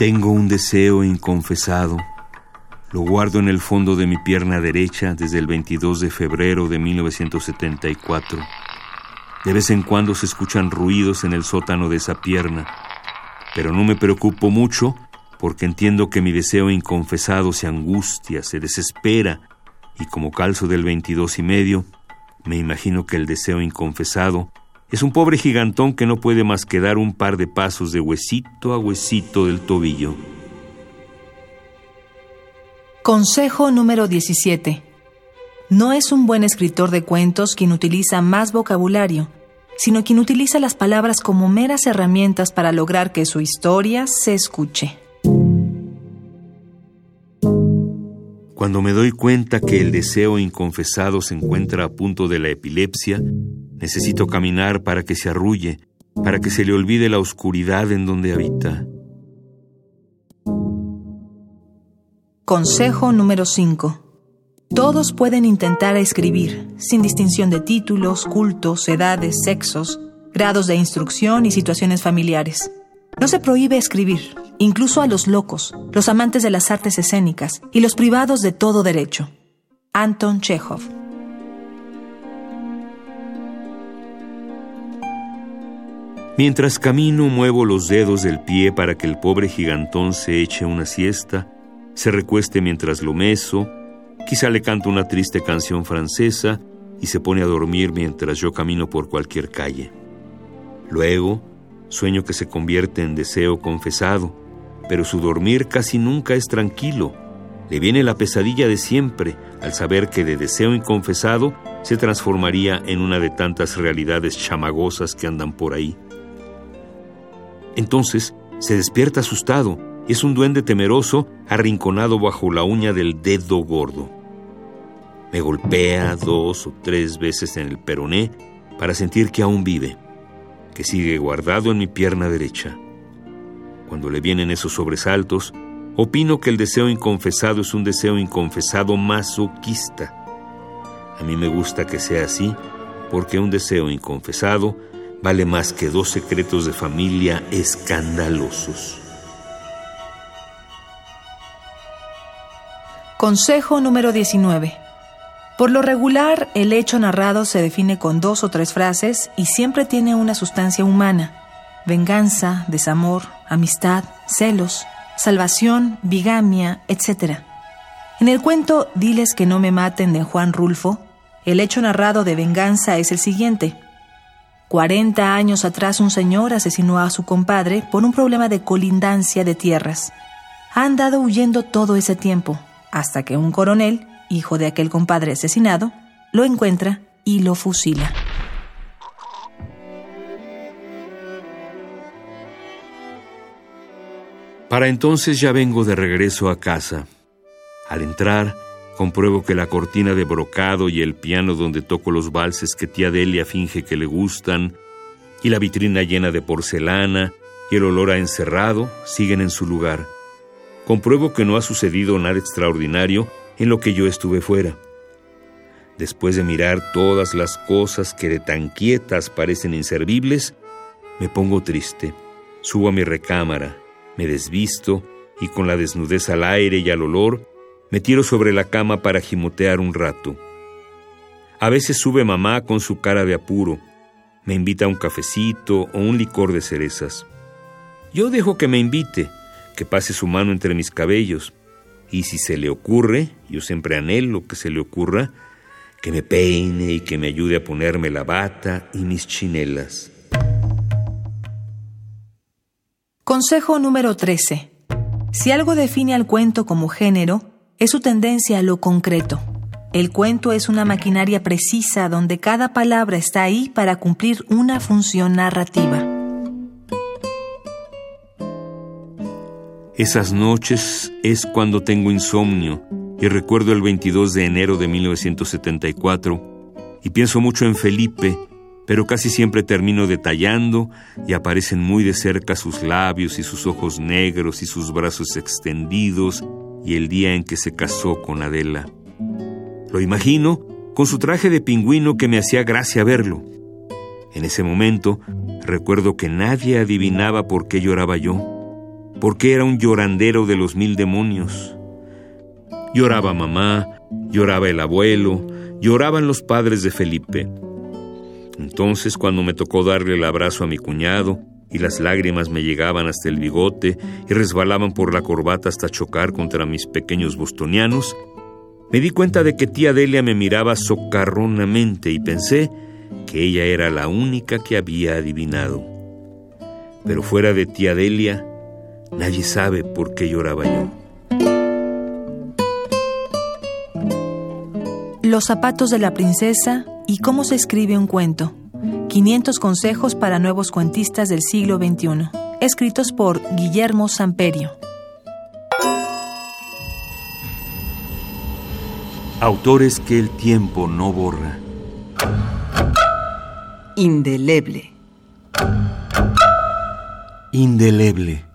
Tengo un deseo inconfesado. Lo guardo en el fondo de mi pierna derecha desde el 22 de febrero de 1974. De vez en cuando se escuchan ruidos en el sótano de esa pierna, pero no me preocupo mucho porque entiendo que mi deseo inconfesado se angustia, se desespera, y como calzo del 22 y medio, me imagino que el deseo inconfesado es un pobre gigantón que no puede más que dar un par de pasos de huesito a huesito del tobillo. Consejo número 17. No es un buen escritor de cuentos quien utiliza más vocabulario, sino quien utiliza las palabras como meras herramientas para lograr que su historia se escuche. Cuando me doy cuenta que el deseo inconfesado se encuentra a punto de la epilepsia, necesito caminar para que se arrulle, para que se le olvide la oscuridad en donde habita. Consejo número 5. Todos pueden intentar escribir, sin distinción de títulos, cultos, edades, sexos, grados de instrucción y situaciones familiares. No se prohíbe escribir, incluso a los locos, los amantes de las artes escénicas y los privados de todo derecho. Anton Chekhov. Mientras camino muevo los dedos del pie para que el pobre gigantón se eche una siesta, se recueste mientras lo meso, Quizá le canto una triste canción francesa y se pone a dormir mientras yo camino por cualquier calle. Luego, sueño que se convierte en deseo confesado, pero su dormir casi nunca es tranquilo. Le viene la pesadilla de siempre al saber que de deseo inconfesado se transformaría en una de tantas realidades chamagosas que andan por ahí. Entonces se despierta asustado. Es un duende temeroso arrinconado bajo la uña del dedo gordo. Me golpea dos o tres veces en el peroné para sentir que aún vive, que sigue guardado en mi pierna derecha. Cuando le vienen esos sobresaltos, opino que el deseo inconfesado es un deseo inconfesado masoquista. A mí me gusta que sea así, porque un deseo inconfesado vale más que dos secretos de familia escandalosos. Consejo número 19. Por lo regular, el hecho narrado se define con dos o tres frases y siempre tiene una sustancia humana. Venganza, desamor, amistad, celos, salvación, bigamia, etc. En el cuento Diles que no me maten de Juan Rulfo, el hecho narrado de venganza es el siguiente. 40 años atrás un señor asesinó a su compadre por un problema de colindancia de tierras. Ha andado huyendo todo ese tiempo, hasta que un coronel hijo de aquel compadre asesinado, lo encuentra y lo fusila. Para entonces ya vengo de regreso a casa. Al entrar, compruebo que la cortina de brocado y el piano donde toco los valses que tía Delia finge que le gustan, y la vitrina llena de porcelana y el olor a encerrado siguen en su lugar. Compruebo que no ha sucedido nada extraordinario en lo que yo estuve fuera. Después de mirar todas las cosas que de tan quietas parecen inservibles, me pongo triste, subo a mi recámara, me desvisto y con la desnudez al aire y al olor, me tiro sobre la cama para gimotear un rato. A veces sube mamá con su cara de apuro, me invita a un cafecito o un licor de cerezas. Yo dejo que me invite, que pase su mano entre mis cabellos, y si se le ocurre, yo siempre anhelo que se le ocurra, que me peine y que me ayude a ponerme la bata y mis chinelas. Consejo número 13. Si algo define al cuento como género, es su tendencia a lo concreto. El cuento es una maquinaria precisa donde cada palabra está ahí para cumplir una función narrativa. Esas noches es cuando tengo insomnio y recuerdo el 22 de enero de 1974 y pienso mucho en Felipe, pero casi siempre termino detallando y aparecen muy de cerca sus labios y sus ojos negros y sus brazos extendidos y el día en que se casó con Adela. Lo imagino con su traje de pingüino que me hacía gracia verlo. En ese momento recuerdo que nadie adivinaba por qué lloraba yo porque era un llorandero de los mil demonios. Lloraba mamá, lloraba el abuelo, lloraban los padres de Felipe. Entonces, cuando me tocó darle el abrazo a mi cuñado, y las lágrimas me llegaban hasta el bigote y resbalaban por la corbata hasta chocar contra mis pequeños bostonianos, me di cuenta de que tía Delia me miraba socarronamente y pensé que ella era la única que había adivinado. Pero fuera de tía Delia, nadie sabe por qué lloraba yo. Los zapatos de la princesa y cómo se escribe un cuento. 500 consejos para nuevos cuentistas del siglo XXI. Escritos por Guillermo Samperio. Autores que el tiempo no borra. Indeleble. Indeleble.